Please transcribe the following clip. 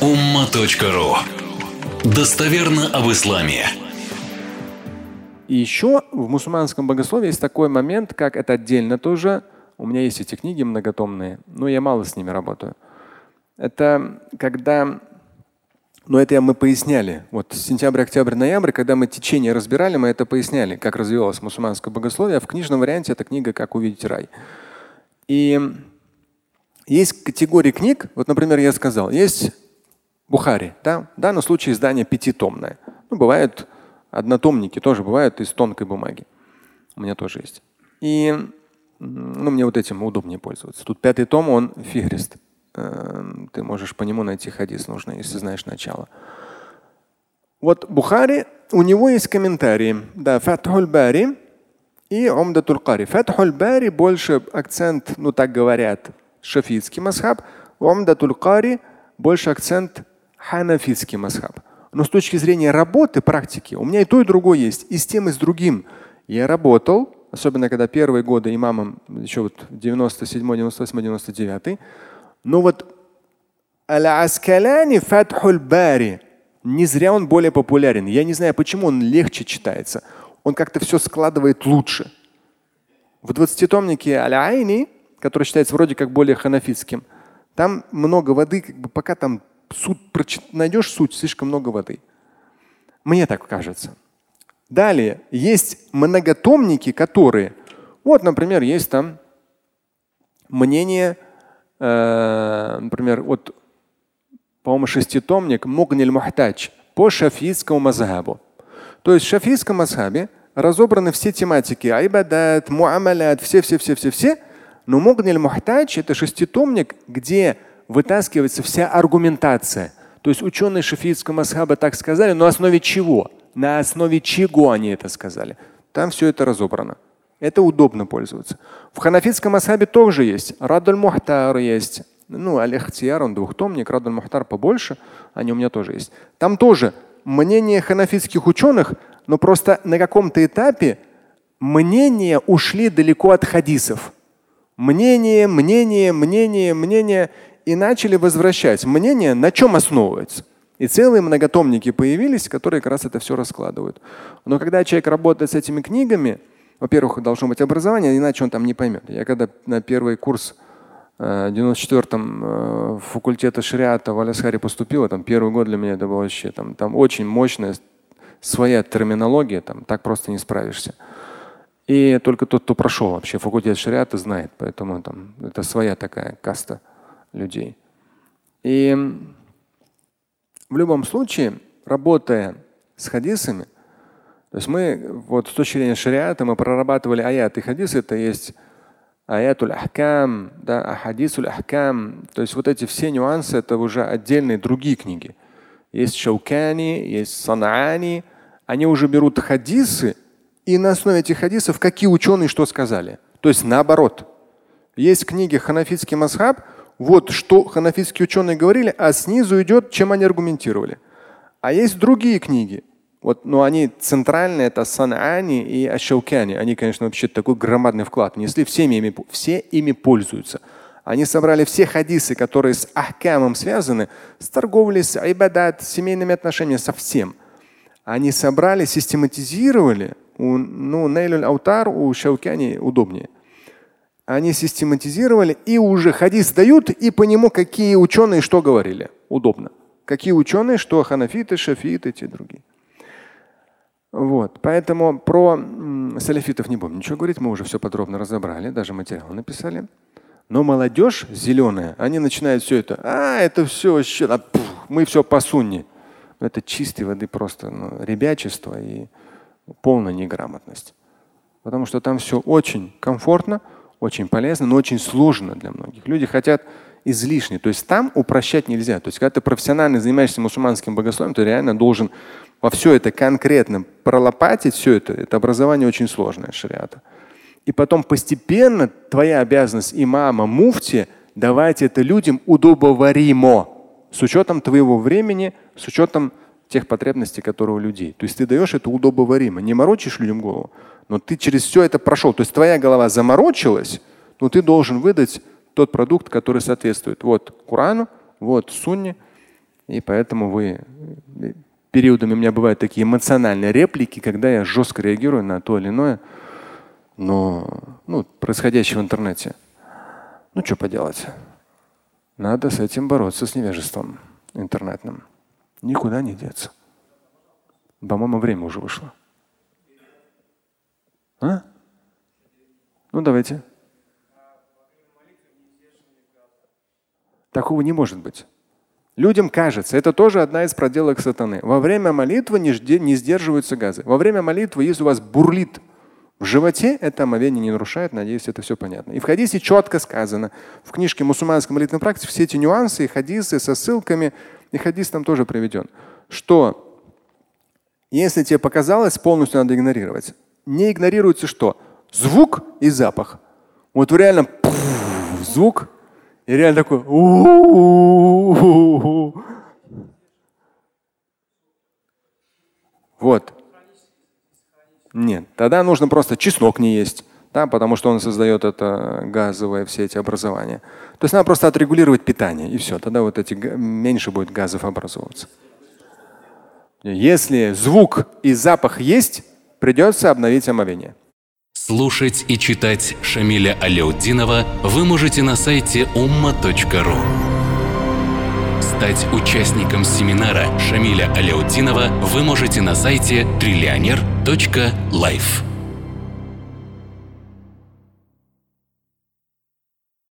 umma.ru Достоверно об исламе. И еще в мусульманском богословии есть такой момент, как это отдельно тоже. У меня есть эти книги многотомные, но я мало с ними работаю. Это когда, но это мы поясняли. Вот сентябрь, октябрь, ноябрь, когда мы течение разбирали, мы это поясняли, как развивалось мусульманское богословие. А в книжном варианте эта книга «Как увидеть рай». И есть категории книг, вот, например, я сказал, есть Бухари, да? в данном случае издание пятитомное. Ну, бывают однотомники, тоже бывают из тонкой бумаги. У меня тоже есть. И ну, мне вот этим удобнее пользоваться. Тут пятый том, он фигрист. Эм, ты можешь по нему найти хадис нужно, если знаешь начало. Вот Бухари, у него есть комментарии. Да, Фатхуль Бари и Умдатуль Кари. Фатхуль Бари больше акцент, ну так говорят, шафитский масхаб. Умдатуль Кари больше акцент ханафитский масхаб. Но с точки зрения работы, практики, у меня и то, и другое есть. И с тем, и с другим. Я работал, особенно когда первые годы имамом, еще вот 97, 98, 99. Но вот Аль-Аскаляни Фатхуль Бари. Не зря он более популярен. Я не знаю, почему он легче читается. Он как-то все складывает лучше. В 20-томнике Аль-Айни, который считается вроде как более ханафитским, там много воды, как бы пока там суть, найдешь суть, слишком много воды. Мне так кажется. Далее, есть многотомники, которые, вот, например, есть там мнение, э, например, вот, по-моему, шеститомник Мугниль Мухтач по шафийскому мазхабу. То есть в шафийском мазхабе разобраны все тематики, айбадат, муамалят, все-все-все-все-все. Но Мугниль Мухтач – это шеститомник, где вытаскивается вся аргументация. То есть ученые шафиитского масхаба так сказали, но на основе чего? На основе чего они это сказали? Там все это разобрано. Это удобно пользоваться. В ханафитском масхабе тоже есть. Радуль Мухтар есть. Ну, Аль-Ихтияр, он двухтомник, Радуль Мухтар побольше. Они у меня тоже есть. Там тоже мнение ханафитских ученых, но просто на каком-то этапе мнения ушли далеко от хадисов. Мнение, мнение, мнение, мнение и начали возвращать мнение, на чем основывается. И целые многотомники появились, которые как раз это все раскладывают. Но когда человек работает с этими книгами, во-первых, должно быть образование, иначе он там не поймет. Я когда на первый курс э, в 94-м э, факультета шариата в Алясхаре поступил, там первый год для меня это было вообще там, там очень мощная своя терминология, там так просто не справишься. И только тот, кто прошел вообще факультет шариата, знает, поэтому там это своя такая каста людей. И в любом случае, работая с хадисами, то есть мы вот с точки зрения шариата мы прорабатывали аят и хадисы, это есть аятуль ахкам, да, ахадисуль ахкам. То есть вот эти все нюансы это уже отдельные другие книги. Есть Шаукани, есть Санаани. Они уже берут хадисы, и на основе этих хадисов какие ученые что сказали. То есть наоборот. Есть книги Ханафитский масхаб, вот что ханафитские ученые говорили, а снизу идет, чем они аргументировали. А есть другие книги. Вот, но они центральные, это Санани и Ашаукяни. Они, конечно, вообще такой громадный вклад внесли, всеми ими, все ими пользуются. Они собрали все хадисы, которые с ахкамом связаны, с торговлей, с айбадат, с семейными отношениями, со всем. Они собрали, систематизировали. У, ну, Нейлюль Аутар у Шаукяни удобнее они систематизировали и уже хадис дают, и по нему какие ученые что говорили. Удобно. Какие ученые, что ханафиты, шафиты, те другие. Вот. Поэтому про саляфитов не будем ничего говорить, мы уже все подробно разобрали, даже материал написали. Но молодежь зеленая, они начинают все это, а это все вообще, а, мы все по сунне. Это чистой воды просто ну, ребячество и полная неграмотность. Потому что там все очень комфортно, очень полезно, но очень сложно для многих. Люди хотят излишне. То есть там упрощать нельзя. То есть когда ты профессионально занимаешься мусульманским богословием, ты реально должен во все это конкретно пролопатить все это. Это образование очень сложное шариата. И потом постепенно твоя обязанность имама, муфти давать это людям удобоваримо с учетом твоего времени, с учетом тех потребностей, которые у людей. То есть ты даешь это удобоваримо, не морочишь людям голову, но ты через все это прошел. То есть твоя голова заморочилась, но ты должен выдать тот продукт, который соответствует вот Корану, вот Сунне И поэтому вы периодами у меня бывают такие эмоциональные реплики, когда я жестко реагирую на то или иное, но ну, происходящее в интернете. Ну, что поделать? Надо с этим бороться, с невежеством интернетным. Никуда не деться. По-моему, время уже вышло. А? Ну, давайте. Такого не может быть. Людям кажется, это тоже одна из проделок сатаны. Во время молитвы не, не сдерживаются газы. Во время молитвы, если у вас бурлит в животе, это омовение не нарушает. Надеюсь, это все понятно. И в хадисе четко сказано. В книжке мусульманской молитвенной практики все эти нюансы и хадисы со ссылками, и хадис там тоже приведен, что если тебе показалось, полностью надо игнорировать. Не игнорируется что? Звук и запах. Вот реально пфф, звук и реально такой. Вот. Нет, тогда нужно просто чеснок не есть, да, потому что он создает это газовое все эти образования. То есть надо просто отрегулировать питание и все, тогда вот эти меньше будет газов образовываться. Если звук и запах есть, придется обновить омовение. Слушать и читать Шамиля Аляутдинова вы можете на сайте umma.ru. Стать участником семинара Шамиля Аляутдинова вы можете на сайте триллионер.life.